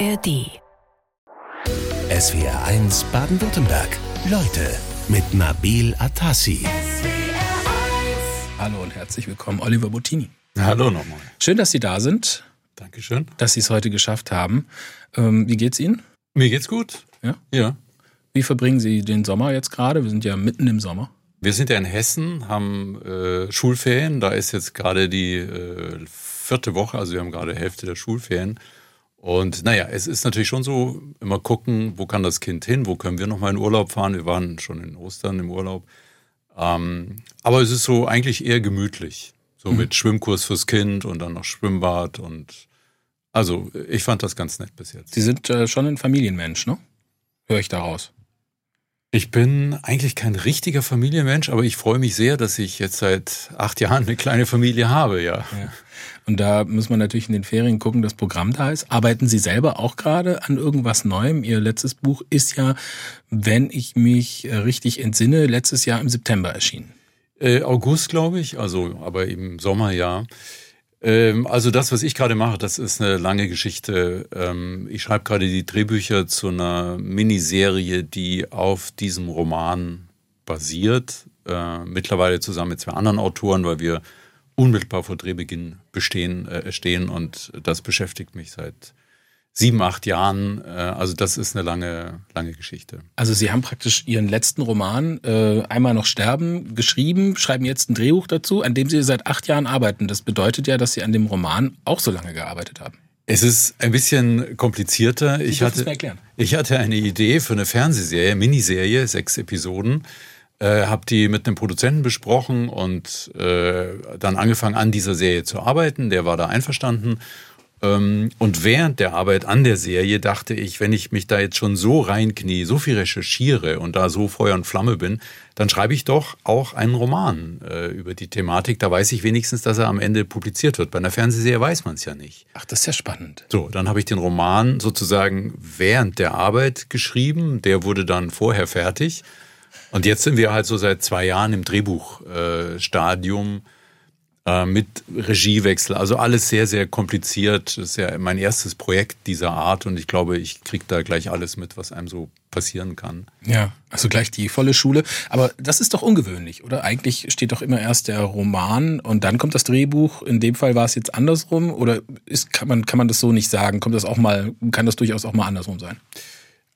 ARD. SWR 1 Baden-Württemberg. Leute mit Nabil Atassi. Hallo und herzlich willkommen, Oliver Bottini. Hallo nochmal. Schön, dass Sie da sind, Dankeschön. dass Sie es heute geschafft haben. Ähm, wie geht's Ihnen? Mir geht's gut. Ja? Ja. Wie verbringen Sie den Sommer jetzt gerade? Wir sind ja mitten im Sommer. Wir sind ja in Hessen, haben äh, Schulferien. Da ist jetzt gerade die äh, vierte Woche, also wir haben gerade Hälfte der Schulferien. Und naja, es ist natürlich schon so, immer gucken, wo kann das Kind hin, wo können wir nochmal in Urlaub fahren. Wir waren schon in Ostern im Urlaub. Ähm, aber es ist so eigentlich eher gemütlich. So Mhm. mit Schwimmkurs fürs Kind und dann noch Schwimmbad und also ich fand das ganz nett bis jetzt. Sie sind äh, schon ein Familienmensch, ne? Höre ich daraus. Ich bin eigentlich kein richtiger Familienmensch, aber ich freue mich sehr, dass ich jetzt seit acht Jahren eine kleine Familie habe, ja. Ja. Und da muss man natürlich in den Ferien gucken, das Programm da ist. Arbeiten Sie selber auch gerade an irgendwas Neuem? Ihr letztes Buch ist ja, wenn ich mich äh, richtig entsinne, letztes Jahr im September erschienen. Äh, August, glaube ich, also aber im Sommer, ja. Ähm, also das, was ich gerade mache, das ist eine lange Geschichte. Ähm, ich schreibe gerade die Drehbücher zu einer Miniserie, die auf diesem Roman basiert. Äh, mittlerweile zusammen mit zwei anderen Autoren, weil wir unmittelbar vor Drehbeginn bestehen, äh, stehen und das beschäftigt mich seit sieben, acht Jahren. Äh, also das ist eine lange, lange Geschichte. Also Sie haben praktisch Ihren letzten Roman äh, einmal noch sterben geschrieben, schreiben jetzt ein Drehbuch dazu, an dem Sie seit acht Jahren arbeiten. Das bedeutet ja, dass Sie an dem Roman auch so lange gearbeitet haben. Es ist ein bisschen komplizierter. Ich dürfen es hatte, mir erklären. ich hatte eine Idee für eine Fernsehserie, Miniserie, sechs Episoden. Äh, habe die mit einem Produzenten besprochen und äh, dann angefangen an dieser Serie zu arbeiten. Der war da einverstanden. Ähm, und während der Arbeit an der Serie dachte ich, wenn ich mich da jetzt schon so reinknie, so viel recherchiere und da so Feuer und Flamme bin, dann schreibe ich doch auch einen Roman äh, über die Thematik. Da weiß ich wenigstens, dass er am Ende publiziert wird. Bei einer Fernsehserie weiß man es ja nicht. Ach, das ist ja spannend. So, dann habe ich den Roman sozusagen während der Arbeit geschrieben. Der wurde dann vorher fertig. Und jetzt sind wir halt so seit zwei Jahren im Drehbuchstadium äh, mit Regiewechsel. Also alles sehr, sehr kompliziert. Das ist ja mein erstes Projekt dieser Art und ich glaube, ich kriege da gleich alles mit, was einem so passieren kann. Ja, also gleich die volle Schule. Aber das ist doch ungewöhnlich, oder? Eigentlich steht doch immer erst der Roman und dann kommt das Drehbuch. In dem Fall war es jetzt andersrum oder ist, kann man, kann man das so nicht sagen? Kommt das auch mal, kann das durchaus auch mal andersrum sein?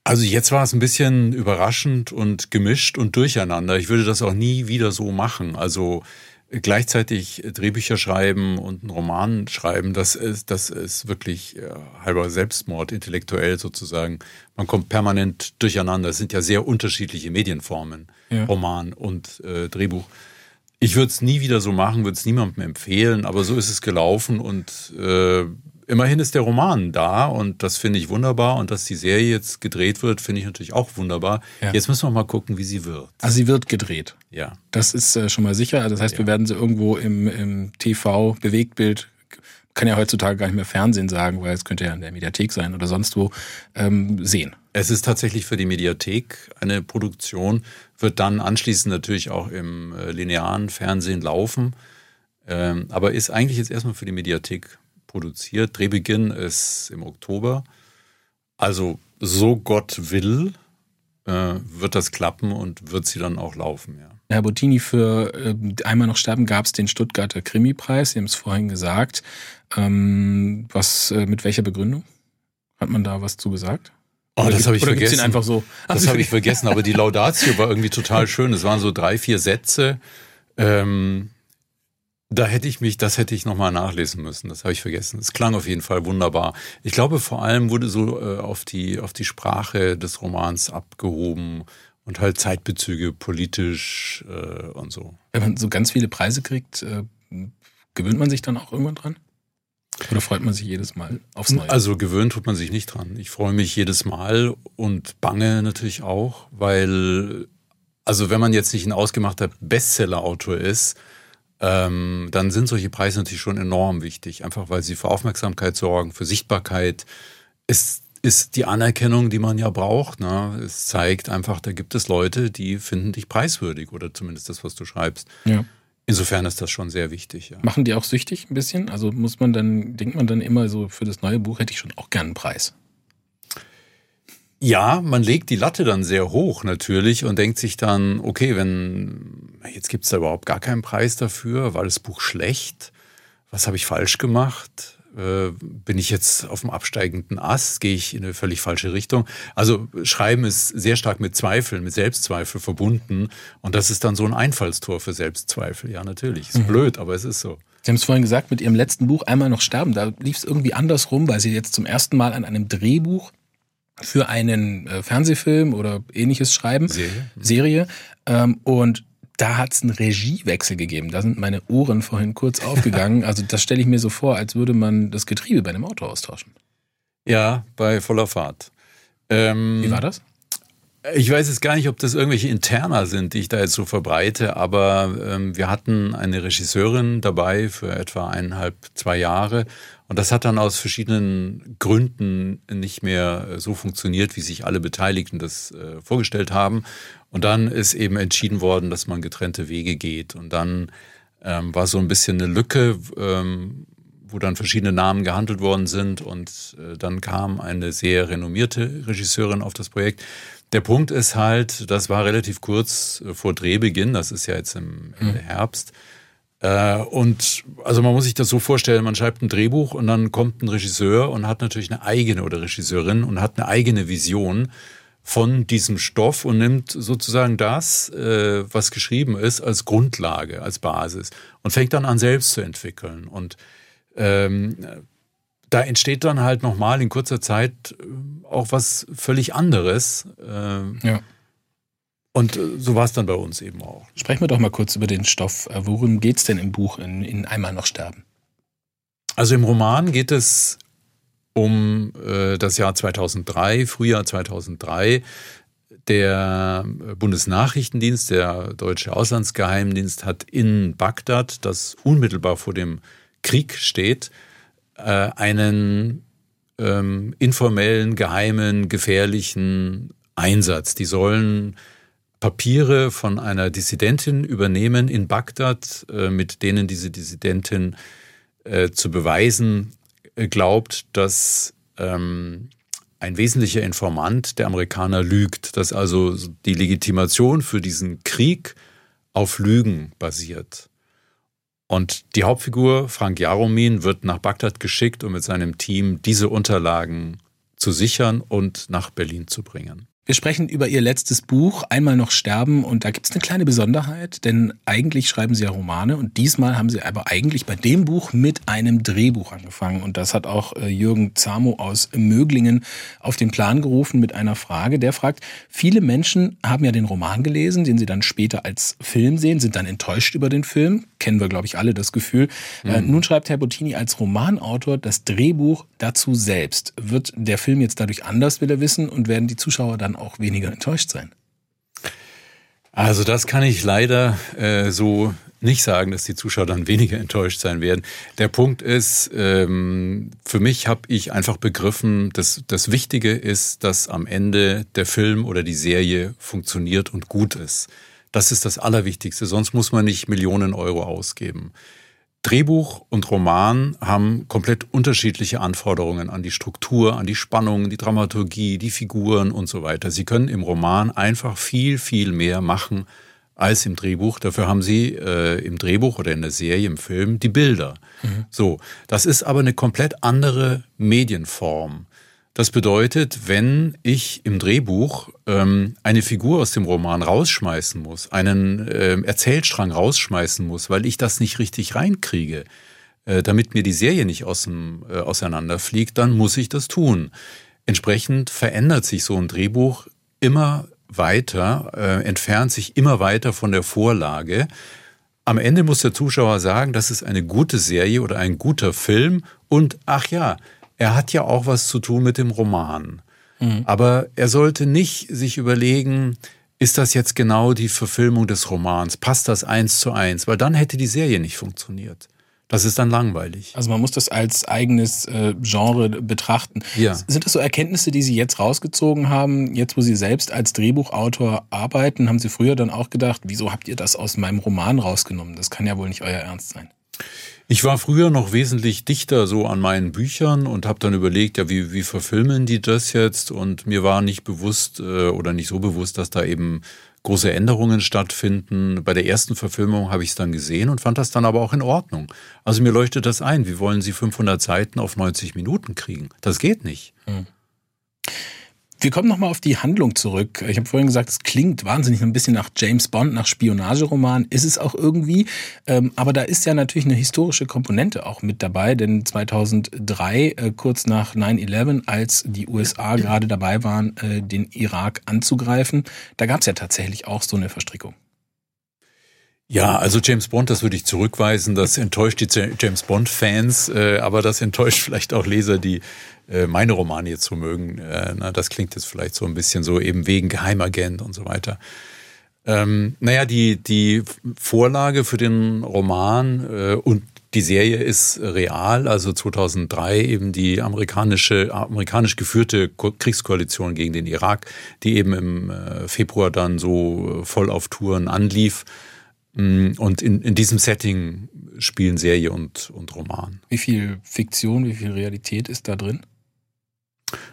Also jetzt war es ein bisschen überraschend und gemischt und durcheinander. Ich würde das auch nie wieder so machen. Also gleichzeitig Drehbücher schreiben und einen Roman schreiben, das ist, das ist wirklich äh, halber Selbstmord, intellektuell sozusagen. Man kommt permanent durcheinander. Es sind ja sehr unterschiedliche Medienformen, Ja. Roman und äh, Drehbuch. Ich würde es nie wieder so machen, würde es niemandem empfehlen, aber so ist es gelaufen und äh, immerhin ist der Roman da und das finde ich wunderbar und dass die Serie jetzt gedreht wird, finde ich natürlich auch wunderbar. Ja. Jetzt müssen wir mal gucken, wie sie wird. Also sie wird gedreht. Ja. Das ist äh, schon mal sicher. Das heißt, wir werden sie irgendwo im, im TV, Bewegtbild, kann ja heutzutage gar nicht mehr Fernsehen sagen, weil es könnte ja in der Mediathek sein oder sonst wo, ähm, sehen. Es ist tatsächlich für die Mediathek eine Produktion, wird dann anschließend natürlich auch im äh, linearen Fernsehen laufen, ähm, aber ist eigentlich jetzt erstmal für die Mediathek produziert. Drehbeginn ist im Oktober. Also so Gott will, äh, wird das klappen und wird sie dann auch laufen, ja. Herr Bottini, für äh, einmal noch sterben gab es den Stuttgarter Krimi-Preis, Sie haben es vorhin gesagt. Ähm, was, äh, mit welcher Begründung? Hat man da was zu gesagt? Oh, Oder das habe ich oder vergessen. einfach so. Das habe ich vergessen, aber die Laudatio war irgendwie total schön. Es waren so drei, vier Sätze. Ähm, da hätte ich mich, das hätte ich nochmal nachlesen müssen. Das habe ich vergessen. Es klang auf jeden Fall wunderbar. Ich glaube, vor allem wurde so äh, auf die, auf die Sprache des Romans abgehoben und halt Zeitbezüge politisch äh, und so. Wenn man so ganz viele Preise kriegt, äh, gewöhnt man sich dann auch irgendwann dran? Oder freut man sich jedes Mal aufs Neue? Also gewöhnt tut man sich nicht dran. Ich freue mich jedes Mal und bange natürlich auch, weil, also wenn man jetzt nicht ein ausgemachter Bestseller-Autor ist, ähm, dann sind solche Preise natürlich schon enorm wichtig. Einfach weil sie für Aufmerksamkeit sorgen, für Sichtbarkeit. Es ist die Anerkennung, die man ja braucht. Ne? Es zeigt einfach, da gibt es Leute, die finden dich preiswürdig oder zumindest das, was du schreibst. ja. Insofern ist das schon sehr wichtig. Ja. Machen die auch süchtig ein bisschen? Also muss man dann, denkt man dann immer so, für das neue Buch hätte ich schon auch gern einen Preis. Ja, man legt die Latte dann sehr hoch natürlich und denkt sich dann, okay, wenn jetzt gibt's da überhaupt gar keinen Preis dafür, war das Buch schlecht? Was habe ich falsch gemacht? Äh, bin ich jetzt auf dem absteigenden Ast? Gehe ich in eine völlig falsche Richtung? Also Schreiben ist sehr stark mit Zweifeln, mit Selbstzweifel verbunden. Und das ist dann so ein Einfallstor für Selbstzweifel. Ja, natürlich. Ist mhm. blöd, aber es ist so. Sie haben es vorhin gesagt, mit Ihrem letzten Buch Einmal noch sterben, da lief es irgendwie andersrum, weil Sie jetzt zum ersten Mal an einem Drehbuch für einen äh, Fernsehfilm oder ähnliches schreiben. Serie. Serie. Ähm, und da hat es einen Regiewechsel gegeben. Da sind meine Ohren vorhin kurz aufgegangen. Also das stelle ich mir so vor, als würde man das Getriebe bei einem Auto austauschen. Ja, bei voller Fahrt. Ähm, Wie war das? Ich weiß jetzt gar nicht, ob das irgendwelche Interna sind, die ich da jetzt so verbreite, aber ähm, wir hatten eine Regisseurin dabei für etwa eineinhalb, zwei Jahre und das hat dann aus verschiedenen Gründen nicht mehr so funktioniert, wie sich alle Beteiligten das äh, vorgestellt haben. Und dann ist eben entschieden worden, dass man getrennte Wege geht. Und dann ähm, war so ein bisschen eine Lücke, ähm, wo dann verschiedene Namen gehandelt worden sind. Und äh, dann kam eine sehr renommierte Regisseurin auf das Projekt. Der Punkt ist halt, das war relativ kurz äh, vor Drehbeginn, das ist ja jetzt im mhm. Herbst. Äh, und also man muss sich das so vorstellen, man schreibt ein Drehbuch und dann kommt ein Regisseur und hat natürlich eine eigene oder Regisseurin und hat eine eigene Vision von diesem Stoff und nimmt sozusagen das, äh, was geschrieben ist, als Grundlage, als Basis und fängt dann an, selbst zu entwickeln. Und ähm, da entsteht dann halt nochmal in kurzer Zeit äh, auch was völlig anderes. Äh, ja. Und äh, so war es dann bei uns eben auch. Sprechen wir doch mal kurz über den Stoff. Äh, worum geht es denn im Buch in, in Einmal noch sterben? Also im Roman geht es um äh, das Jahr 2003, Frühjahr 2003. Der Bundesnachrichtendienst, der deutsche Auslandsgeheimdienst, hat in Bagdad, das unmittelbar vor dem Krieg steht, äh, einen ähm, informellen, geheimen, gefährlichen Einsatz. Die sollen Papiere von einer Dissidentin übernehmen in Bagdad, äh, mit denen diese Dissidentin äh, zu beweisen glaubt, dass ähm, ein wesentlicher Informant der Amerikaner lügt, dass also die Legitimation für diesen Krieg auf Lügen basiert. Und die Hauptfigur, Frank Jaromin, wird nach Bagdad geschickt, um mit seinem Team diese Unterlagen zu sichern und nach Berlin zu bringen. Wir sprechen über Ihr letztes Buch, Einmal noch sterben, und da gibt es eine kleine Besonderheit, denn eigentlich schreiben Sie ja Romane und diesmal haben Sie aber eigentlich bei dem Buch mit einem Drehbuch angefangen. Und das hat auch äh, Jürgen Zamo aus Möglingen auf den Plan gerufen mit einer Frage. Der fragt, viele Menschen haben ja den Roman gelesen, den sie dann später als Film sehen, sind dann enttäuscht über den Film. Kennen wir, glaube ich, alle das Gefühl. Äh, mhm. nun schreibt Herr Bottini als Romanautor das Drehbuch dazu selbst. Wird der Film jetzt dadurch anders, will er wissen, und werden die Zuschauer dann auch weniger enttäuscht sein? Also das kann ich leider äh, so nicht sagen, dass die Zuschauer dann weniger enttäuscht sein werden. Der Punkt ist, ähm, für mich habe ich einfach begriffen, dass das Wichtige ist, dass am Ende der Film oder die Serie funktioniert und gut ist. Das ist das Allerwichtigste, sonst muss man nicht Millionen Euro ausgeben. Drehbuch und Roman haben komplett unterschiedliche Anforderungen an die Struktur, an die Spannung, die Dramaturgie, die Figuren und so weiter. Sie können im Roman einfach viel, viel mehr machen als im Drehbuch. Dafür haben Sie äh, im Drehbuch oder in der Serie, im Film die Bilder. Mhm. So, das ist aber eine komplett andere Medienform. Das bedeutet, wenn ich im Drehbuch ähm, eine Figur aus dem Roman rausschmeißen muss, einen äh, Erzählstrang rausschmeißen muss, weil ich das nicht richtig reinkriege, äh, damit mir die Serie nicht aus dem, äh, auseinanderfliegt, dann muss ich das tun. Entsprechend verändert sich so ein Drehbuch immer weiter, äh, entfernt sich immer weiter von der Vorlage. Am Ende muss der Zuschauer sagen, das ist eine gute Serie oder ein guter Film und ach ja, er hat ja auch was zu tun mit dem Roman. Mhm. Aber er sollte nicht sich überlegen, ist das jetzt genau die Verfilmung des Romans? Passt das eins zu eins? Weil dann hätte die Serie nicht funktioniert. Das ist dann langweilig. Also man muss das als eigenes äh, Genre betrachten. Ja. Sind das so Erkenntnisse, die Sie jetzt rausgezogen haben, jetzt wo Sie selbst als Drehbuchautor arbeiten? Haben Sie früher dann auch gedacht, wieso habt ihr das aus meinem Roman rausgenommen? Das kann ja wohl nicht euer Ernst sein. Ich war früher noch wesentlich dichter so an meinen Büchern und habe dann überlegt, ja, wie, wie verfilmen die das jetzt? Und mir war nicht bewusst äh, oder nicht so bewusst, dass da eben große Änderungen stattfinden. Bei der ersten Verfilmung habe ich es dann gesehen und fand das dann aber auch in Ordnung. Also mir leuchtet das ein. Wie wollen Sie 500 Seiten auf 90 Minuten kriegen? Das geht nicht. Hm. Wir kommen nochmal auf die Handlung zurück. Ich habe vorhin gesagt, es klingt wahnsinnig ein bisschen nach James Bond, nach Spionageroman. Ist es auch irgendwie. Ähm, aber da ist ja natürlich eine historische Komponente auch mit dabei, denn 2003, äh, kurz nach 9-11, als die USA gerade dabei waren, äh, den Irak anzugreifen, da gab es ja tatsächlich auch so eine Verstrickung. Ja, also James Bond, das würde ich zurückweisen. Das enttäuscht die James Bond-Fans, äh, aber das enttäuscht vielleicht auch Leser, die äh, meine Romane jetzt so mögen. Äh, na, das klingt jetzt vielleicht so ein bisschen so eben wegen Geheimagent und so weiter. Ähm, naja, die, die Vorlage für den Roman äh, und die Serie ist real, also 2003 eben die amerikanische, amerikanisch geführte Kriegskoalition gegen den Irak, die eben im äh, Februar dann so voll auf Touren anlief. Mm, und in, in diesem Setting spielen Serie und, und Roman. Wie viel Fiktion, wie viel Realität ist da drin?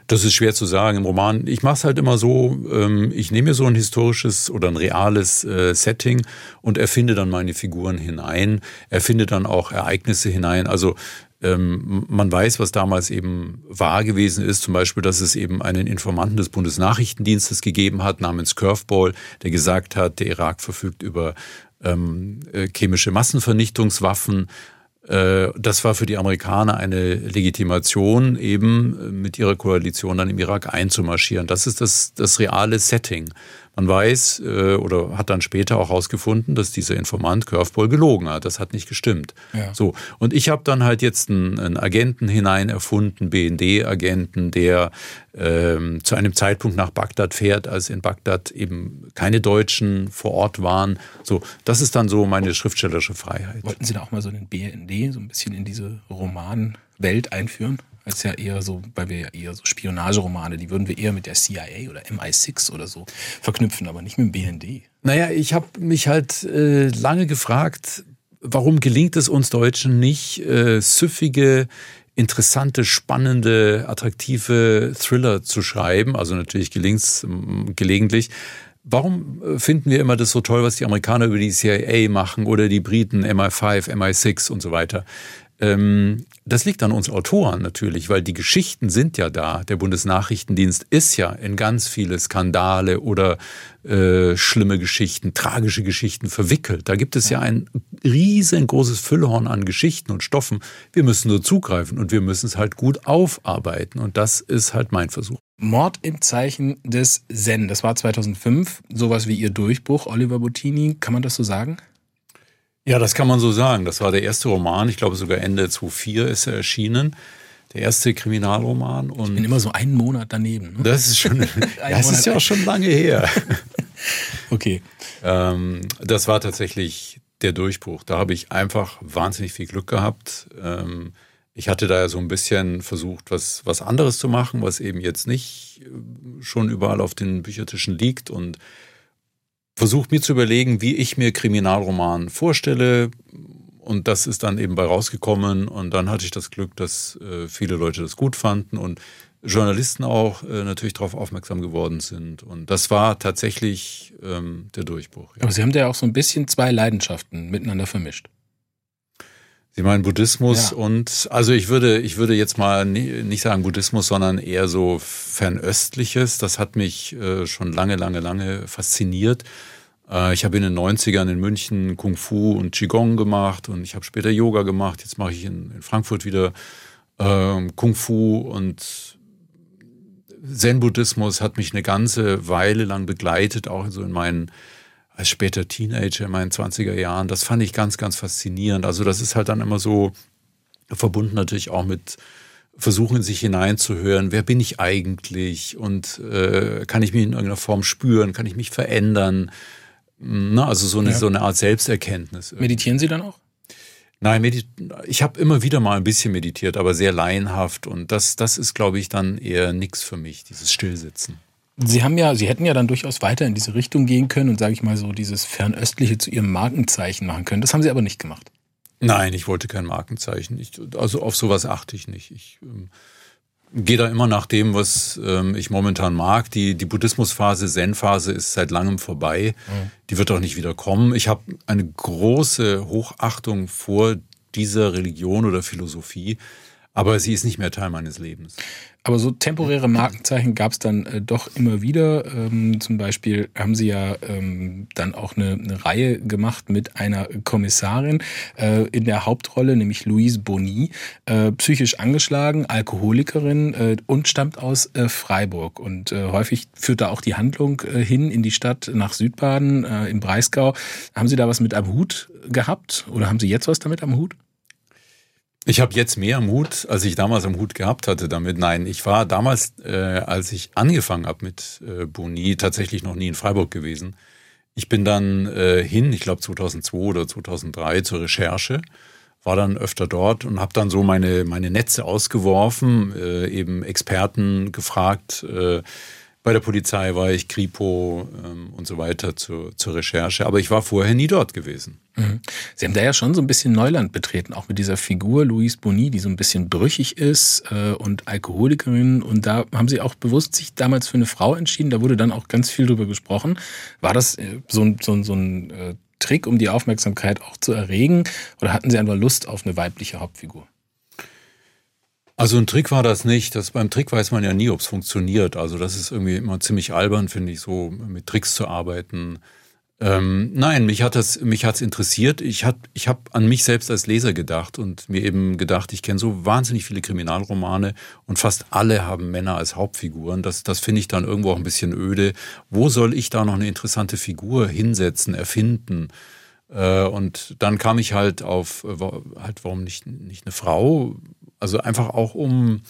Das ist schwer zu sagen im Roman. Ich mache es halt immer so, ähm, ich nehme mir so ein historisches oder ein reales äh, Setting und erfinde dann meine Figuren hinein, erfinde dann auch Ereignisse hinein. Also ähm, man weiß, was damals eben wahr gewesen ist, zum Beispiel, dass es eben einen Informanten des Bundesnachrichtendienstes gegeben hat namens Curveball, der gesagt hat, der Irak verfügt über ähm, äh, chemische Massenvernichtungswaffen äh, das war für die Amerikaner eine Legitimation, eben äh, mit ihrer Koalition dann im Irak einzumarschieren. Das ist das, das reale Setting. Man weiß äh, oder hat dann später auch herausgefunden, dass dieser Informant Curveball gelogen hat. Das hat nicht gestimmt. Ja. So und ich habe dann halt jetzt einen, einen Agenten hinein erfunden, BND-Agenten, der ähm, zu einem Zeitpunkt nach Bagdad fährt, als in Bagdad eben keine Deutschen vor Ort waren. So, das ist dann so meine schriftstellerische Freiheit. Wollten Sie da auch mal so einen BND so ein bisschen in diese Romanwelt einführen? Als ja eher so, weil wir ja eher so Spionageromane, die würden wir eher mit der CIA oder MI6 oder so verknüpfen, aber nicht mit dem BND. Naja, ich habe mich halt äh, lange gefragt, warum gelingt es uns Deutschen nicht, äh, süffige, interessante, spannende, attraktive Thriller zu schreiben. Also natürlich gelingt es gelegentlich. Warum äh, finden wir immer das so toll, was die Amerikaner über die CIA machen oder die Briten MI5, MI6 und so weiter? Ähm, das liegt an uns Autoren natürlich, weil die Geschichten sind ja da. Der Bundesnachrichtendienst ist ja in ganz viele Skandale oder äh, schlimme Geschichten, tragische Geschichten verwickelt. Da gibt es ja ein riesengroßes Füllhorn an Geschichten und Stoffen. Wir müssen nur zugreifen und wir müssen es halt gut aufarbeiten. Und das ist halt mein Versuch. Mord im Zeichen des Zen. Das war 2005. Sowas wie Ihr Durchbruch, Oliver Bottini. Kann man das so sagen? Ja, das kann man so sagen. Das war der erste Roman. Ich glaube, sogar Ende 2004 ist er erschienen. Der erste Kriminalroman. Und ich bin immer so einen Monat daneben. Ne? Das ist schon, das ist ja auch schon lange her. okay. Ähm, das war tatsächlich der Durchbruch. Da habe ich einfach wahnsinnig viel Glück gehabt. Ähm, ich hatte da ja so ein bisschen versucht, was, was anderes zu machen, was eben jetzt nicht schon überall auf den Büchertischen liegt und versucht mir zu überlegen, wie ich mir Kriminalroman vorstelle. Und das ist dann eben bei rausgekommen. Und dann hatte ich das Glück, dass äh, viele Leute das gut fanden und Journalisten auch äh, natürlich darauf aufmerksam geworden sind. Und das war tatsächlich ähm, der Durchbruch. Ja. Aber Sie haben da ja auch so ein bisschen zwei Leidenschaften miteinander vermischt. Sie meinen Buddhismus ja. und also ich würde ich würde jetzt mal nicht sagen Buddhismus, sondern eher so fernöstliches. Das hat mich äh, schon lange lange lange fasziniert. Äh, ich habe in den 90ern in München Kung Fu und Qigong gemacht und ich habe später Yoga gemacht. Jetzt mache ich in, in Frankfurt wieder äh, Kung Fu und Zen-Buddhismus hat mich eine ganze Weile lang begleitet, auch so in meinen als später Teenager in meinen 20er Jahren. Das fand ich ganz, ganz faszinierend. Also das ist halt dann immer so verbunden natürlich auch mit Versuchen, in sich hineinzuhören. Wer bin ich eigentlich? Und äh, kann ich mich in irgendeiner Form spüren? Kann ich mich verändern? Na, also so eine, ja. so eine Art Selbsterkenntnis. Meditieren Sie dann auch? Nein, ich habe immer wieder mal ein bisschen meditiert, aber sehr laienhaft. Und das, das ist, glaube ich, dann eher nichts für mich, dieses Stillsitzen. Sie haben ja, Sie hätten ja dann durchaus weiter in diese Richtung gehen können und sage ich mal so dieses Fernöstliche zu Ihrem Markenzeichen machen können. Das haben Sie aber nicht gemacht. Nein, ich wollte kein Markenzeichen. Ich, also auf sowas achte ich nicht. Ich ähm, gehe da immer nach dem, was ähm, ich momentan mag. Die, die Buddhismusphase, Zen-Phase ist seit langem vorbei. Mhm. Die wird auch nicht wieder kommen. Ich habe eine große Hochachtung vor dieser Religion oder Philosophie, aber sie ist nicht mehr Teil meines Lebens. Aber so temporäre Markenzeichen gab es dann äh, doch immer wieder. Ähm, zum Beispiel haben sie ja ähm, dann auch eine, eine, Reihe gemacht mit einer Kommissarin äh, in der Hauptrolle, nämlich Louise Bonny, äh, psychisch angeschlagen, Alkoholikerin äh, und stammt aus äh, Freiburg. Und äh, häufig führt da auch die Handlung hin in die Stadt nach Südbaden im Breisgau. Haben Sie da was mit am Hut gehabt oder haben Sie jetzt was damit am Hut? Ich habe jetzt mehr Mut, als ich damals am Hut gehabt hatte damit. Nein, ich war damals, äh, als ich angefangen habe mit äh, Boni, tatsächlich noch nie in Freiburg gewesen. Ich bin dann äh, hin, ich glaube 2002 oder 2003 zur Recherche, war dann öfter dort und habe dann so meine meine Netze ausgeworfen, äh, eben Experten gefragt. Äh, bei der Polizei war ich, Kripo ähm, und so weiter zur, zur Recherche. Aber ich war vorher nie dort gewesen. Mhm. Sie haben da ja schon so ein bisschen Neuland betreten, auch mit dieser Figur Louise Boni, die so ein bisschen brüchig ist äh, und Alkoholikerin. Und da haben Sie auch bewusst sich damals für eine Frau entschieden. Da wurde dann auch ganz viel drüber gesprochen. War das äh, so, so, so ein äh, Trick, um die Aufmerksamkeit auch zu erregen? Oder hatten Sie einfach Lust auf eine weibliche Hauptfigur? Also ein Trick war das nicht. Das, beim Trick weiß man ja nie, ob es funktioniert. Also das ist irgendwie immer ziemlich albern, finde ich, so mit Tricks zu arbeiten. Ähm, nein, mich hat das, mich hat's interessiert. Ich hab, ich habe an mich selbst als Leser gedacht und mir eben gedacht, ich kenne so wahnsinnig viele Kriminalromane und fast alle haben Männer als Hauptfiguren. Das, das finde ich dann irgendwo auch ein bisschen öde. Wo soll ich da noch eine interessante Figur hinsetzen, erfinden? Äh, und dann kam ich halt auf, äh, halt, warum nicht, nicht eine Frau? Also einfach auch um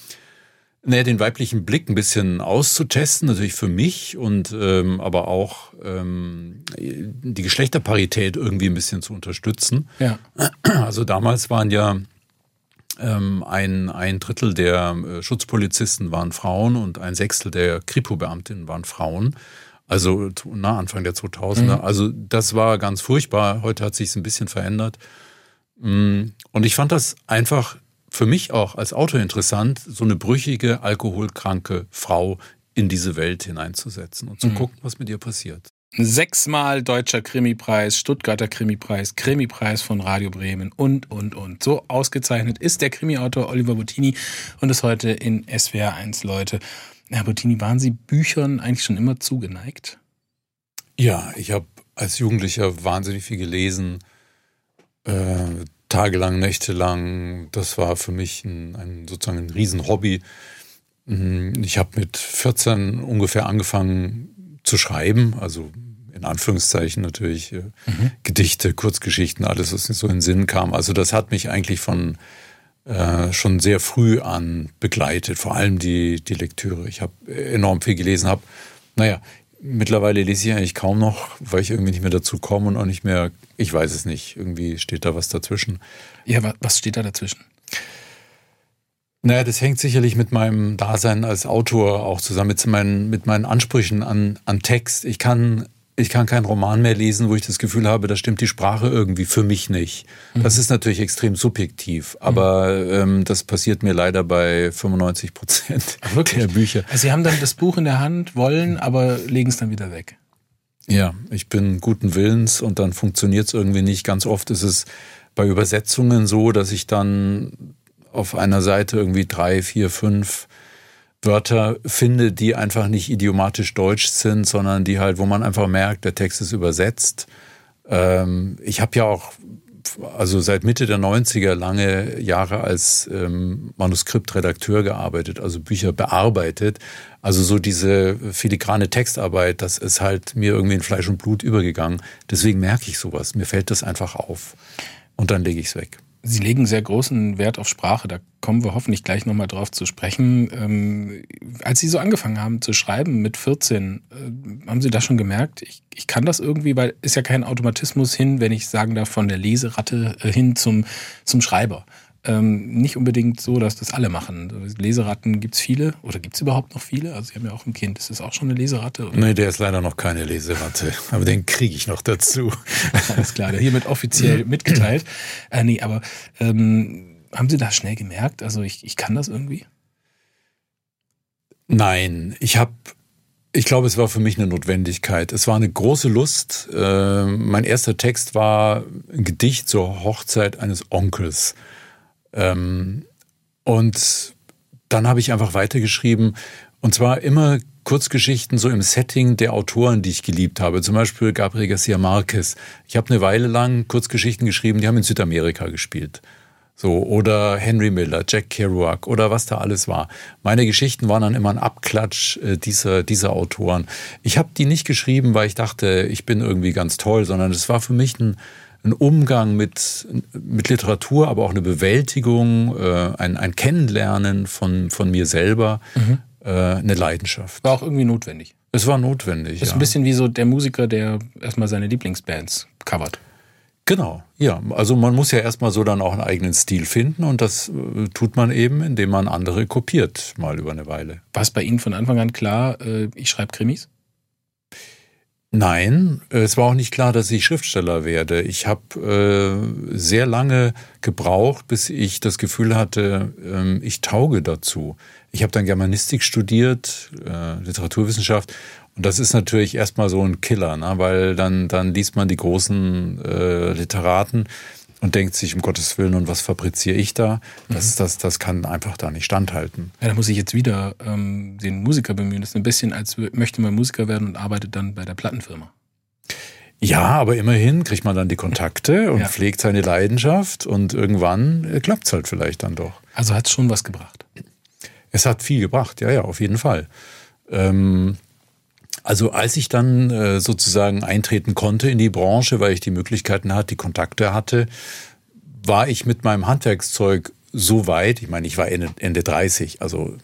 naja, den weiblichen Blick ein bisschen auszutesten, natürlich für mich und ähm, aber auch ähm, die Geschlechterparität irgendwie ein bisschen zu unterstützen. Ja. Also damals waren ja ähm, ein, ein Drittel der äh, Schutzpolizisten waren Frauen und ein Sechstel der Kripo-Beamtinnen waren Frauen. Also na, Anfang der 2000er. Mhm. Also das war ganz furchtbar. Heute hat sich ein bisschen verändert. Mm, und ich fand das einfach für mich auch als Autor interessant, so eine brüchige, alkoholkranke Frau in diese Welt hineinzusetzen und zu mhm. gucken, was mit ihr passiert. Sechsmal deutscher Krimipreis, Stuttgarter Krimipreis, Krimipreis von Radio Bremen und, und, und. So ausgezeichnet ist der Krimiautor Oliver Bottini und ist heute in SWR 1 Leute. Herr Bottini, waren Sie Büchern eigentlich schon immer zugeneigt? Ja, ich habe als Jugendlicher wahnsinnig viel gelesen. Äh, tagelang, nächtelang. Das war für mich ein, ein sozusagen ein Riesenhobby. Mhm, ich habe mit 14 ungefähr angefangen zu schreiben, also in Anführungszeichen natürlich äh, mhm. Gedichte, Kurzgeschichten, alles, was mir so in den Sinn kam. Also das hat mich eigentlich von äh, schon sehr früh an begleitet, vor allem die, die Lektüre. Ich habe enorm viel gelesen, habe, naja, Mittlerweile lese ich eigentlich kaum noch, weil ich irgendwie nicht mehr dazu komme und auch nicht mehr, ich weiß es nicht, irgendwie steht da was dazwischen. Ja, was steht da dazwischen? Naja, das hängt sicherlich mit meinem Dasein als Autor auch zusammen, mit meinen, mit meinen Ansprüchen an, an Text. Ich kann ich kann keinen Roman mehr lesen, wo ich das Gefühl habe, da stimmt die Sprache irgendwie für mich nicht. Mhm. Das ist natürlich extrem subjektiv, aber mhm. ähm, das passiert mir leider bei 95 Prozent der Bücher. Also Sie haben dann das Buch in der Hand, wollen, aber legen es dann wieder weg. Ja, ich bin guten Willens und dann funktioniert es irgendwie nicht. Ganz oft ist es bei Übersetzungen so, dass ich dann auf einer Seite irgendwie drei, vier, fünf Wörter finde, die einfach nicht idiomatisch deutsch sind, sondern die halt, wo man einfach merkt, der Text ist übersetzt. Ähm, ich habe ja auch also seit Mitte der 90er lange Jahre als ähm, Manuskriptredakteur gearbeitet, also Bücher bearbeitet. Also so diese filigrane Textarbeit, das ist halt mir irgendwie in Fleisch und Blut übergegangen. Deswegen merke ich sowas. Mir fällt das einfach auf. Und dann lege ich es weg. Sie legen sehr großen Wert auf Sprache, da kommen wir hoffentlich gleich nochmal drauf zu sprechen. Ähm, als Sie so angefangen haben zu schreiben mit 14, äh, haben Sie da schon gemerkt, ich, ich kann das irgendwie, weil ist ja kein Automatismus hin, wenn ich sagen darf, von der Leseratte äh, hin zum, zum Schreiber. Ähm, nicht unbedingt so, dass das alle machen. Leseratten gibt es viele oder gibt es überhaupt noch viele? Also Sie haben ja auch ein Kind. Ist das auch schon eine Leseratte? Oder? Nee, der ist leider noch keine Leseratte. Aber den kriege ich noch dazu. Alles klar, hiermit offiziell mitgeteilt. Äh, nee, aber ähm, haben Sie das schnell gemerkt? Also ich, ich kann das irgendwie? Nein, ich habe ich glaube, es war für mich eine Notwendigkeit. Es war eine große Lust. Äh, mein erster Text war ein Gedicht zur Hochzeit eines Onkels. Ähm, und dann habe ich einfach weitergeschrieben. Und zwar immer Kurzgeschichten so im Setting der Autoren, die ich geliebt habe. Zum Beispiel Gabriel Garcia Marquez. Ich habe eine Weile lang Kurzgeschichten geschrieben, die haben in Südamerika gespielt. So, oder Henry Miller, Jack Kerouac oder was da alles war. Meine Geschichten waren dann immer ein Abklatsch äh, dieser, dieser Autoren. Ich habe die nicht geschrieben, weil ich dachte, ich bin irgendwie ganz toll, sondern es war für mich ein, ein Umgang mit, mit Literatur, aber auch eine Bewältigung, äh, ein, ein Kennenlernen von, von mir selber, mhm. äh, eine Leidenschaft. War auch irgendwie notwendig. Es war notwendig. Ist ja. ein bisschen wie so der Musiker, der erstmal seine Lieblingsbands covert. Genau, ja. Also man muss ja erstmal so dann auch einen eigenen Stil finden und das äh, tut man eben, indem man andere kopiert, mal über eine Weile. War es bei Ihnen von Anfang an klar, ich schreibe Krimis? Nein, es war auch nicht klar, dass ich Schriftsteller werde. Ich habe äh, sehr lange gebraucht, bis ich das Gefühl hatte, ähm, ich tauge dazu. Ich habe dann Germanistik studiert, äh, Literaturwissenschaft und das ist natürlich erstmal so ein Killer, ne? weil dann, dann liest man die großen äh, Literaten und denkt sich, um Gottes Willen, und was fabriziere ich da? Das, mhm. das, das kann einfach da nicht standhalten. Ja, da muss ich jetzt wieder ähm, den Musiker bemühen. Das ist ein bisschen, als möchte man Musiker werden und arbeitet dann bei der Plattenfirma. Ja, aber immerhin kriegt man dann die Kontakte und ja. pflegt seine Leidenschaft und irgendwann äh, klappt es halt vielleicht dann doch. Also hat es schon was gebracht? Es hat viel gebracht, ja, ja, auf jeden Fall. Ähm, also als ich dann äh, sozusagen eintreten konnte in die Branche, weil ich die Möglichkeiten hatte, die Kontakte hatte, war ich mit meinem Handwerkszeug so weit, ich meine, ich war Ende, Ende 30, also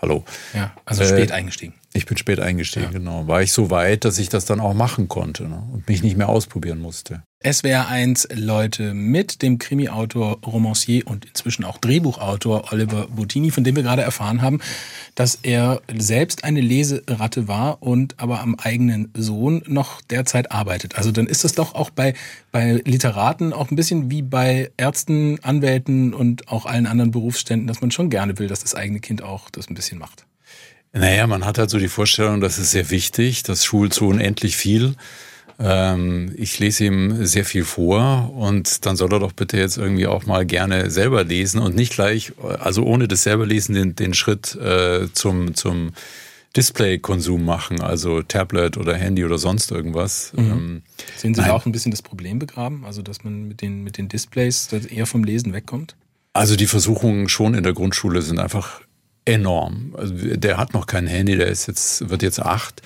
hallo. Ja, also spät äh, eingestiegen. Ich bin spät eingestiegen, ja. genau. War ich so weit, dass ich das dann auch machen konnte ne? und mich nicht mehr ausprobieren musste. SWR1 Leute mit dem Krimi-Autor, Romancier und inzwischen auch Drehbuchautor Oliver Bottini, von dem wir gerade erfahren haben, dass er selbst eine Leseratte war und aber am eigenen Sohn noch derzeit arbeitet. Also dann ist das doch auch bei, bei Literaten auch ein bisschen wie bei Ärzten, Anwälten und auch allen anderen Berufsständen, dass man schon gerne will, dass das eigene Kind auch das ein bisschen macht. Naja, man hat halt so die Vorstellung, das ist sehr wichtig, das schult so unendlich viel. Ähm, ich lese ihm sehr viel vor und dann soll er doch bitte jetzt irgendwie auch mal gerne selber lesen und nicht gleich, also ohne das selber lesen, den, den Schritt äh, zum, zum Display-Konsum machen, also Tablet oder Handy oder sonst irgendwas. Mhm. Ähm, Sehen Sie da auch ein bisschen das Problem begraben, also dass man mit den, mit den Displays eher vom Lesen wegkommt? Also die Versuchungen schon in der Grundschule sind einfach enorm. Also der hat noch kein Handy, der ist jetzt, wird jetzt acht.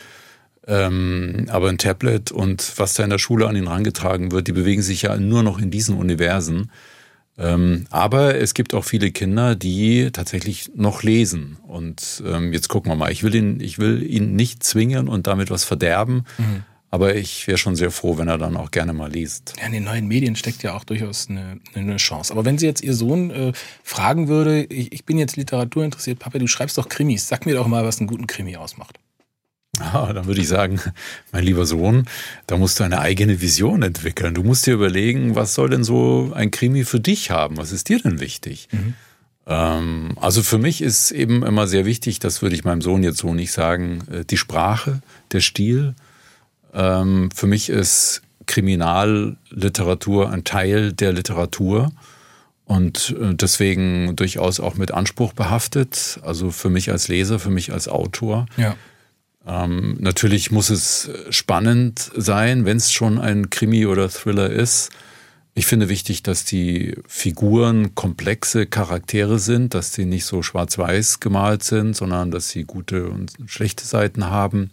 Ähm, aber ein Tablet und was da in der Schule an ihn herangetragen wird, die bewegen sich ja nur noch in diesen Universen. Ähm, aber es gibt auch viele Kinder, die tatsächlich noch lesen. Und ähm, jetzt gucken wir mal. Ich will ihn, ich will ihn nicht zwingen und damit was verderben. Mhm. Aber ich wäre schon sehr froh, wenn er dann auch gerne mal liest. Ja, in den neuen Medien steckt ja auch durchaus eine, eine Chance. Aber wenn Sie jetzt Ihr Sohn äh, fragen würde, ich, ich bin jetzt Literatur interessiert, Papa, du schreibst doch Krimis, sag mir doch mal, was einen guten Krimi ausmacht. Ah, dann würde ich sagen, mein lieber Sohn, da musst du eine eigene Vision entwickeln. Du musst dir überlegen, was soll denn so ein Krimi für dich haben? Was ist dir denn wichtig? Mhm. Ähm, also für mich ist eben immer sehr wichtig, das würde ich meinem Sohn jetzt so nicht sagen, äh, die Sprache, der Stil. Ähm, für mich ist Kriminalliteratur ein Teil der Literatur und äh, deswegen durchaus auch mit Anspruch behaftet. Also für mich als Leser, für mich als Autor. Ja. Ähm, natürlich muss es spannend sein, wenn es schon ein Krimi oder Thriller ist. Ich finde wichtig, dass die Figuren komplexe Charaktere sind, dass sie nicht so schwarz-weiß gemalt sind, sondern dass sie gute und schlechte Seiten haben,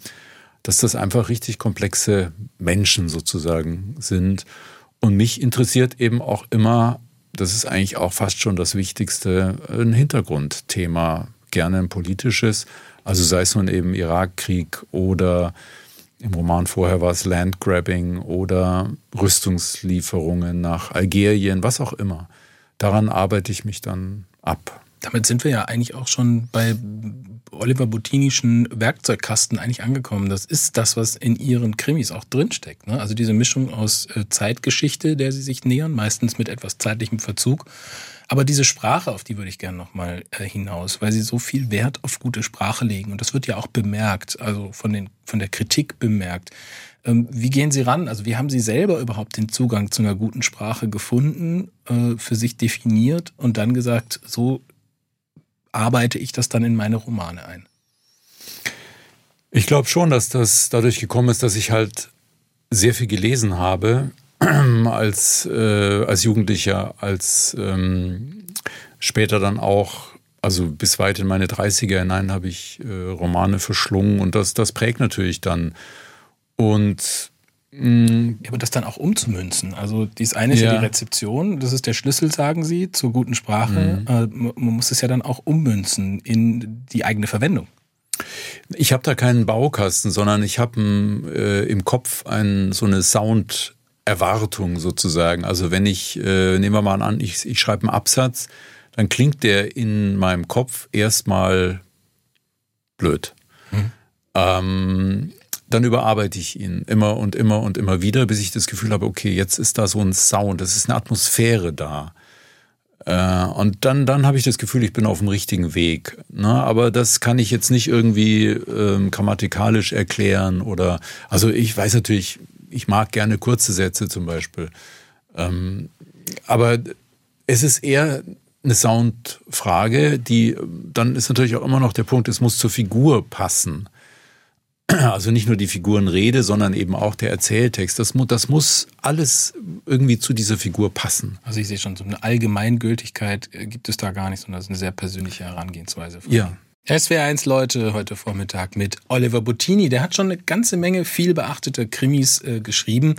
dass das einfach richtig komplexe Menschen sozusagen sind. Und mich interessiert eben auch immer, das ist eigentlich auch fast schon das Wichtigste, ein Hintergrundthema, gerne ein politisches, also sei es nun eben Irakkrieg oder im Roman vorher war es Landgrabbing oder Rüstungslieferungen nach Algerien, was auch immer. daran arbeite ich mich dann ab. Damit sind wir ja eigentlich auch schon bei Oliver Bottinischen Werkzeugkasten eigentlich angekommen. Das ist das, was in ihren Krimis auch drinsteckt. Ne? Also diese Mischung aus äh, Zeitgeschichte, der sie sich nähern, meistens mit etwas zeitlichem Verzug. Aber diese Sprache, auf die würde ich gerne nochmal äh, hinaus, weil sie so viel Wert auf gute Sprache legen. Und das wird ja auch bemerkt, also von, den, von der Kritik bemerkt. Ähm, wie gehen Sie ran? Also wie haben Sie selber überhaupt den Zugang zu einer guten Sprache gefunden, äh, für sich definiert und dann gesagt, so arbeite ich das dann in meine Romane ein? Ich glaube schon, dass das dadurch gekommen ist, dass ich halt sehr viel gelesen habe als, äh, als Jugendlicher, als ähm, später dann auch, also bis weit in meine 30er hinein habe ich äh, Romane verschlungen und das, das prägt natürlich dann. Und. Ja, aber das dann auch umzumünzen. Also dies eine ist ja. ja. die Rezeption, das ist der Schlüssel, sagen Sie, zur guten Sprache. Mhm. Man muss es ja dann auch ummünzen in die eigene Verwendung. Ich habe da keinen Baukasten, sondern ich habe äh, im Kopf ein, so eine Sounderwartung sozusagen. Also wenn ich, äh, nehmen wir mal an, ich, ich schreibe einen Absatz, dann klingt der in meinem Kopf erstmal blöd. Mhm. Ähm, dann überarbeite ich ihn immer und immer und immer wieder, bis ich das Gefühl habe, okay, jetzt ist da so ein Sound, es ist eine Atmosphäre da. Äh, und dann, dann habe ich das Gefühl, ich bin auf dem richtigen Weg. Ne? Aber das kann ich jetzt nicht irgendwie ähm, grammatikalisch erklären oder, also ich weiß natürlich, ich mag gerne kurze Sätze zum Beispiel. Ähm, aber es ist eher eine Soundfrage, die, dann ist natürlich auch immer noch der Punkt, es muss zur Figur passen. Also nicht nur die Figurenrede, sondern eben auch der Erzähltext. Das, mu das muss alles irgendwie zu dieser Figur passen. Also ich sehe schon, so eine Allgemeingültigkeit äh, gibt es da gar nicht, sondern das ist eine sehr persönliche Herangehensweise. ja. SWR1 Leute heute Vormittag mit Oliver Bottini. Der hat schon eine ganze Menge viel beachtete Krimis äh, geschrieben.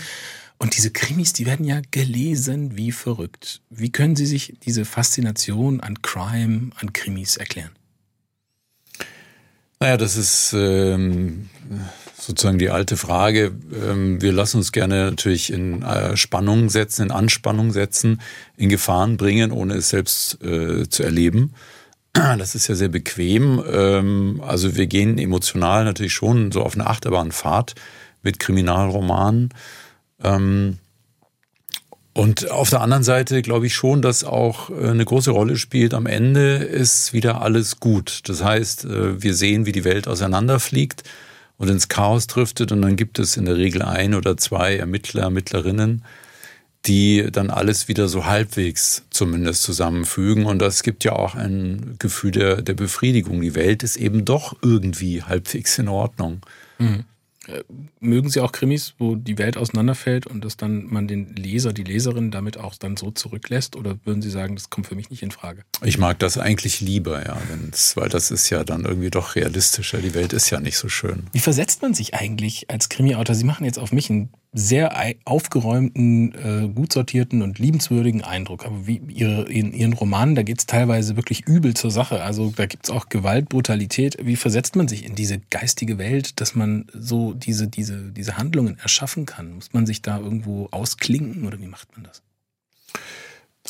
Und diese Krimis, die werden ja gelesen wie verrückt. Wie können Sie sich diese Faszination an Crime, an Krimis erklären? Naja, das ist ähm, sozusagen die alte Frage. Ähm, wir lassen uns gerne natürlich in äh, Spannung setzen, in Anspannung setzen, in Gefahren bringen, ohne es selbst äh, zu erleben. Das ist ja sehr bequem. Ähm, also wir gehen emotional natürlich schon so auf eine Achterbahnfahrt mit Kriminalromanen. Ähm, und auf der anderen Seite glaube ich schon, dass auch äh, eine große Rolle spielt. Am Ende ist wieder alles gut. Das heißt, äh, wir sehen, wie die Welt auseinanderfliegt und ins Chaos driftet. Und dann gibt es in der Regel ein oder zwei Ermittler, Ermittlerinnen, die dann alles wieder so halbwegs zumindest zusammenfügen. Und das gibt ja auch ein Gefühl der, der Befriedigung. Die Welt ist eben doch irgendwie halbwegs in Ordnung. Mhm. Äh, mögen Sie auch Krimis, wo die Welt auseinanderfällt und dass dann man den Leser, die Leserin damit auch dann so zurücklässt? Oder würden Sie sagen, das kommt für mich nicht in Frage? Ich mag das eigentlich lieber, ja, weil das ist ja dann irgendwie doch realistischer. Die Welt ist ja nicht so schön. Wie versetzt man sich eigentlich als Krimi-Autor? Sie machen jetzt auf mich einen sehr aufgeräumten, äh, gut sortierten und liebenswürdigen Eindruck. Aber wie ihre, in ihren Romanen, da geht es teilweise wirklich übel zur Sache. Also da gibt es auch Gewalt, Brutalität. Wie versetzt man sich in diese geistige Welt, dass man so diese, diese, diese Handlungen erschaffen kann? Muss man sich da irgendwo ausklinken oder wie macht man das?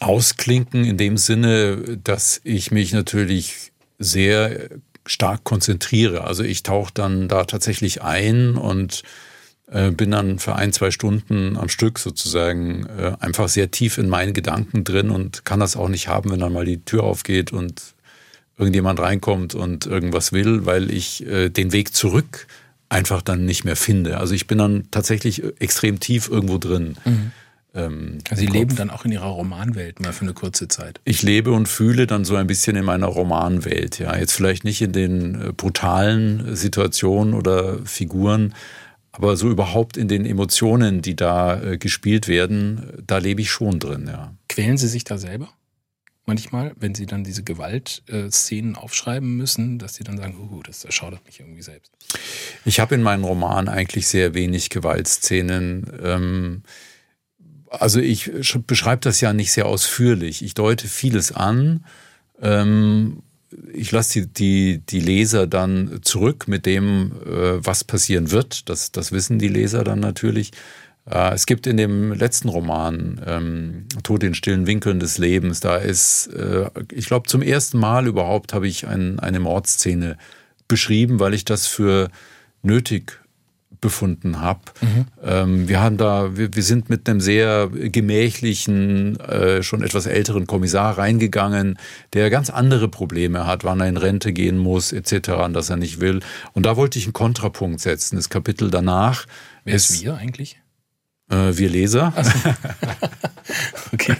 Ausklinken in dem Sinne, dass ich mich natürlich sehr stark konzentriere. Also ich tauche dann da tatsächlich ein und äh, bin dann für ein, zwei Stunden am Stück sozusagen äh, einfach sehr tief in meinen Gedanken drin und kann das auch nicht haben, wenn dann mal die Tür aufgeht und irgendjemand reinkommt und irgendwas will, weil ich äh, den Weg zurück einfach dann nicht mehr finde. Also ich bin dann tatsächlich extrem tief irgendwo drin. Mhm. Ähm, also Sie leben dann auch in Ihrer Romanwelt mal für eine kurze Zeit. Ich lebe und fühle dann so ein bisschen in meiner Romanwelt. Ja, jetzt vielleicht nicht in den brutalen Situationen oder Figuren, aber so überhaupt in den Emotionen, die da äh, gespielt werden, da lebe ich schon drin, ja. Quälen Sie sich da selber? Manchmal, wenn Sie dann diese Gewaltszenen aufschreiben müssen, dass Sie dann sagen, uh, das erschaudert mich irgendwie selbst. Ich habe in meinen Romanen eigentlich sehr wenig Gewaltszenen. Ähm, also ich beschreibe das ja nicht sehr ausführlich. Ich deute vieles an ähm, ich lasse die, die, die Leser dann zurück mit dem, äh, was passieren wird. Das, das wissen die Leser dann natürlich. Äh, es gibt in dem letzten Roman, ähm, Tod in stillen Winkeln des Lebens, da ist, äh, ich glaube, zum ersten Mal überhaupt habe ich ein, eine Mordszene beschrieben, weil ich das für nötig befunden habe. Mhm. Ähm, wir haben da, wir, wir, sind mit einem sehr gemächlichen, äh, schon etwas älteren Kommissar reingegangen, der ganz andere Probleme hat, wann er in Rente gehen muss, etc., an das er nicht will. Und da wollte ich einen Kontrapunkt setzen. Das Kapitel danach. Wer ist, ist wir eigentlich? Äh, wir Leser. So. okay.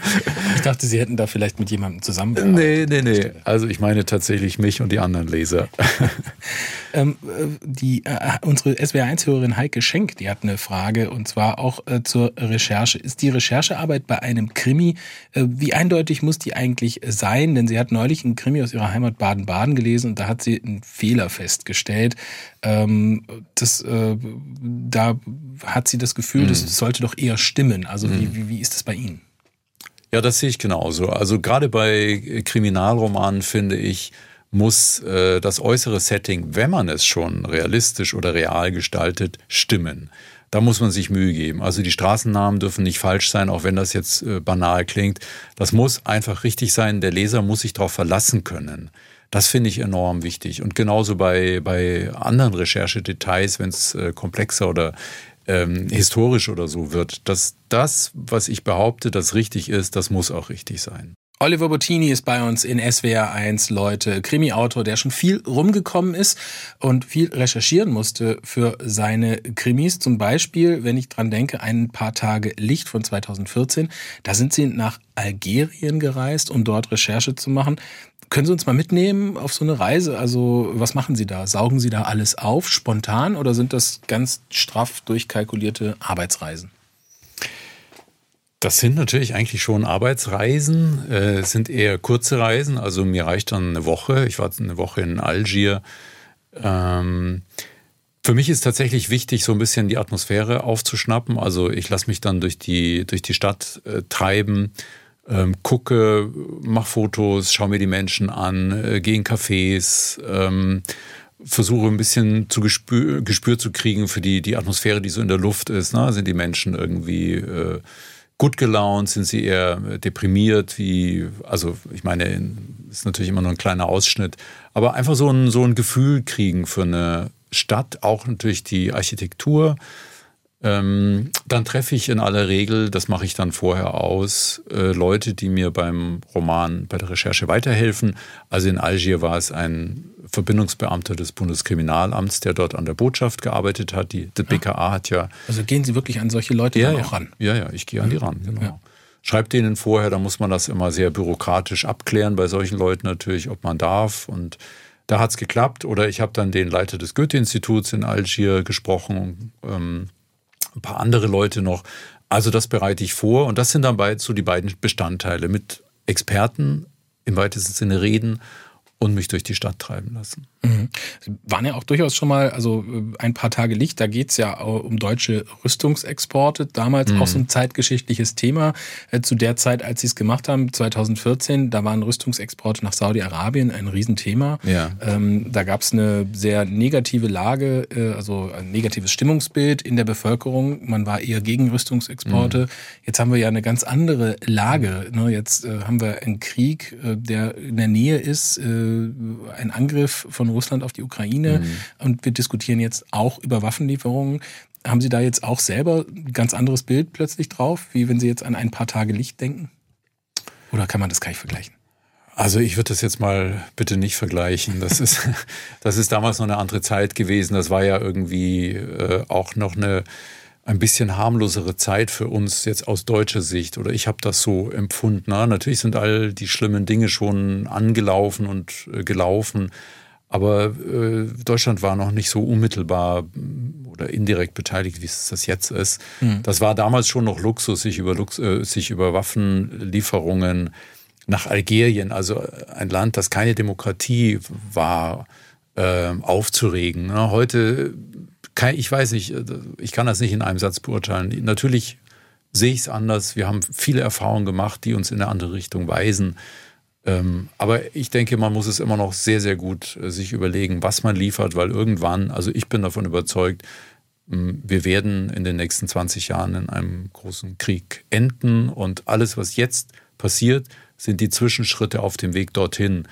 Ich dachte, Sie hätten da vielleicht mit jemandem zusammen. Nee, nee, nee. Also ich meine tatsächlich mich und die anderen Leser. ähm, äh, die, äh, unsere SWR1-Hörerin Heike Schenk, die hat eine Frage und zwar auch äh, zur Recherche. Ist die Recherchearbeit bei einem Krimi, äh, wie eindeutig muss die eigentlich sein? Denn sie hat neulich einen Krimi aus ihrer Heimat Baden-Baden gelesen und da hat sie einen Fehler festgestellt. Ähm, das, äh, da hat sie das Gefühl, mhm. das sollte doch eher stimmen. Also mhm. wie, wie, wie ist das bei Ihnen? Ja, das sehe ich genauso. Also gerade bei Kriminalromanen finde ich, muss äh, das äußere Setting, wenn man es schon realistisch oder real gestaltet, stimmen. Da muss man sich Mühe geben. Also die Straßennamen dürfen nicht falsch sein, auch wenn das jetzt äh, banal klingt. Das muss einfach richtig sein. Der Leser muss sich darauf verlassen können. Das finde ich enorm wichtig. Und genauso bei, bei anderen Recherchedetails, wenn es äh, komplexer oder ähm, historisch oder so wird, dass das, was ich behaupte, das richtig ist, das muss auch richtig sein. Oliver Bottini ist bei uns in SWR 1, Leute, Krimi-Autor, der schon viel rumgekommen ist und viel recherchieren musste für seine Krimis. Zum Beispiel, wenn ich dran denke, ein paar Tage Licht von 2014. Da sind sie nach Algerien gereist, um dort Recherche zu machen. Können Sie uns mal mitnehmen auf so eine Reise? Also, was machen Sie da? Saugen Sie da alles auf, spontan, oder sind das ganz straff durchkalkulierte Arbeitsreisen? Das sind natürlich eigentlich schon Arbeitsreisen, äh, es sind eher kurze Reisen, also mir reicht dann eine Woche. Ich war eine Woche in Algier. Ähm, für mich ist tatsächlich wichtig, so ein bisschen die Atmosphäre aufzuschnappen. Also ich lasse mich dann durch die, durch die Stadt äh, treiben, ähm, gucke, mach Fotos, schaue mir die Menschen an, äh, gehe in Cafés, ähm, versuche ein bisschen zu Gespür, Gespür zu kriegen für die, die Atmosphäre, die so in der Luft ist. Ne? Sind die Menschen irgendwie äh, gut gelaunt? Sind sie eher deprimiert? Wie, also ich meine, ist natürlich immer nur ein kleiner Ausschnitt, aber einfach so ein, so ein Gefühl kriegen für eine Stadt, auch natürlich die Architektur. Ähm, dann treffe ich in aller Regel, das mache ich dann vorher aus, äh, Leute, die mir beim Roman, bei der Recherche weiterhelfen. Also in Algier war es ein Verbindungsbeamter des Bundeskriminalamts, der dort an der Botschaft gearbeitet hat. Die, die BKA hat ja. Also gehen Sie wirklich an solche Leute ja, auch ran? Ja, ja, ich gehe an die ran, genau. Ja. Schreibt denen vorher, da muss man das immer sehr bürokratisch abklären bei solchen Leuten natürlich, ob man darf. Und da hat es geklappt. Oder ich habe dann den Leiter des Goethe-Instituts in Algier gesprochen, ähm, ein paar andere Leute noch. Also das bereite ich vor und das sind dann so die beiden Bestandteile mit Experten im weitesten Sinne reden und mich durch die Stadt treiben lassen. Mhm. Sie waren ja auch durchaus schon mal, also äh, ein paar Tage Licht, da geht's ja um deutsche Rüstungsexporte, damals mhm. auch so ein zeitgeschichtliches Thema. Äh, zu der Zeit, als Sie es gemacht haben, 2014, da waren Rüstungsexporte nach Saudi-Arabien ein Riesenthema. Ja. Ähm, da gab's eine sehr negative Lage, äh, also ein negatives Stimmungsbild in der Bevölkerung. Man war eher gegen Rüstungsexporte. Mhm. Jetzt haben wir ja eine ganz andere Lage. Ne? Jetzt äh, haben wir einen Krieg, der in der Nähe ist, äh, ein Angriff von Russland auf die Ukraine mhm. und wir diskutieren jetzt auch über Waffenlieferungen. Haben Sie da jetzt auch selber ein ganz anderes Bild plötzlich drauf, wie wenn Sie jetzt an ein paar Tage Licht denken? Oder kann man das gleich vergleichen? Also ich würde das jetzt mal bitte nicht vergleichen. Das ist, das ist damals noch eine andere Zeit gewesen. Das war ja irgendwie äh, auch noch eine ein bisschen harmlosere Zeit für uns jetzt aus deutscher Sicht. Oder ich habe das so empfunden. Na, natürlich sind all die schlimmen Dinge schon angelaufen und äh, gelaufen. Aber äh, Deutschland war noch nicht so unmittelbar mm, oder indirekt beteiligt, wie es das jetzt ist. Mhm. Das war damals schon noch Luxus, sich über, Lux äh, sich über Waffenlieferungen nach Algerien, also ein Land, das keine Demokratie war, äh, aufzuregen. Na, heute, kann, ich weiß nicht, äh, ich kann das nicht in einem Satz beurteilen. Natürlich sehe ich es anders. Wir haben viele Erfahrungen gemacht, die uns in eine andere Richtung weisen. Ähm, aber ich denke, man muss es immer noch sehr, sehr gut äh, sich überlegen, was man liefert, weil irgendwann, also ich bin davon überzeugt, wir werden in den nächsten 20 Jahren in einem großen Krieg enden und alles, was jetzt passiert, sind die Zwischenschritte auf dem Weg dorthin.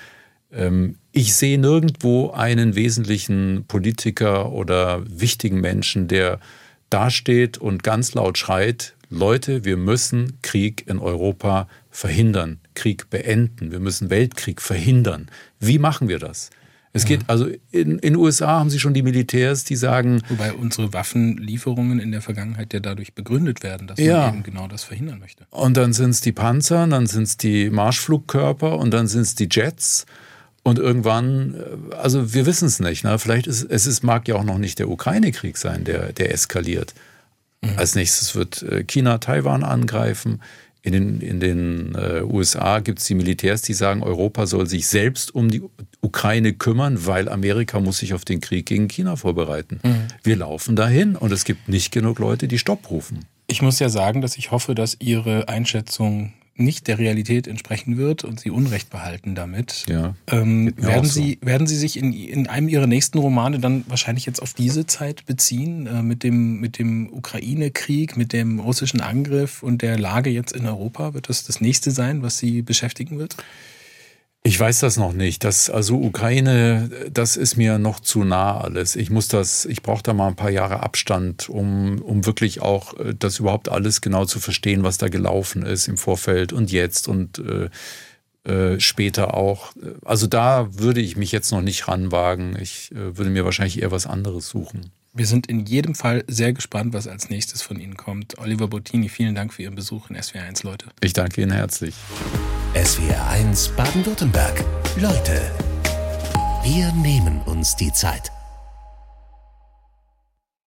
Ähm, ich sehe nirgendwo einen wesentlichen Politiker oder wichtigen Menschen, der dasteht und ganz laut schreit, Leute, wir müssen Krieg in Europa verhindern, Krieg beenden, wir müssen Weltkrieg verhindern. Wie machen wir das? Es geht, also in den USA haben sie schon die Militärs, die sagen. Wobei unsere Waffenlieferungen in der Vergangenheit ja dadurch begründet werden, dass ja. man eben genau das verhindern möchte. Und dann sind es die Panzer, dann sind es die Marschflugkörper und dann sind es die Jets. Und irgendwann, äh, also wir wissen es nicht. Ne? Vielleicht ist es mag ja auch noch nicht der Ukraine-Krieg sein, der, der eskaliert. Mhm. Als nächstes wird äh, China Taiwan angreifen. In den, in den äh, USA gibt es die Militärs, die sagen, Europa soll sich selbst um die Ukraine kümmern, weil Amerika muss sich auf den Krieg gegen China vorbereiten. Mhm. Wir laufen dahin und es gibt nicht genug Leute, die Stopp rufen. Ich muss ja sagen, dass ich hoffe, dass Ihre Einschätzung nicht der Realität entsprechen wird und sie Unrecht behalten damit. Ja, ähm, werden, so. Sie, werden Sie sich in, in einem Ihrer nächsten Romane dann wahrscheinlich jetzt auf diese Zeit beziehen, äh, mit dem, mit dem Ukraine-Krieg, mit dem russischen Angriff und der Lage jetzt in Europa? Wird das das nächste sein, was Sie beschäftigen wird? Ich weiß das noch nicht. Das, also Ukraine, das ist mir noch zu nah alles. Ich muss das, ich brauche da mal ein paar Jahre Abstand, um, um wirklich auch äh, das überhaupt alles genau zu verstehen, was da gelaufen ist im Vorfeld und jetzt und äh, äh, später auch. Also da würde ich mich jetzt noch nicht ranwagen. Ich äh, würde mir wahrscheinlich eher was anderes suchen. Wir sind in jedem Fall sehr gespannt, was als nächstes von Ihnen kommt. Oliver Bottini, vielen Dank für Ihren Besuch in SWR1, Leute. Ich danke Ihnen herzlich. SWR1 Baden-Württemberg. Leute, wir nehmen uns die Zeit.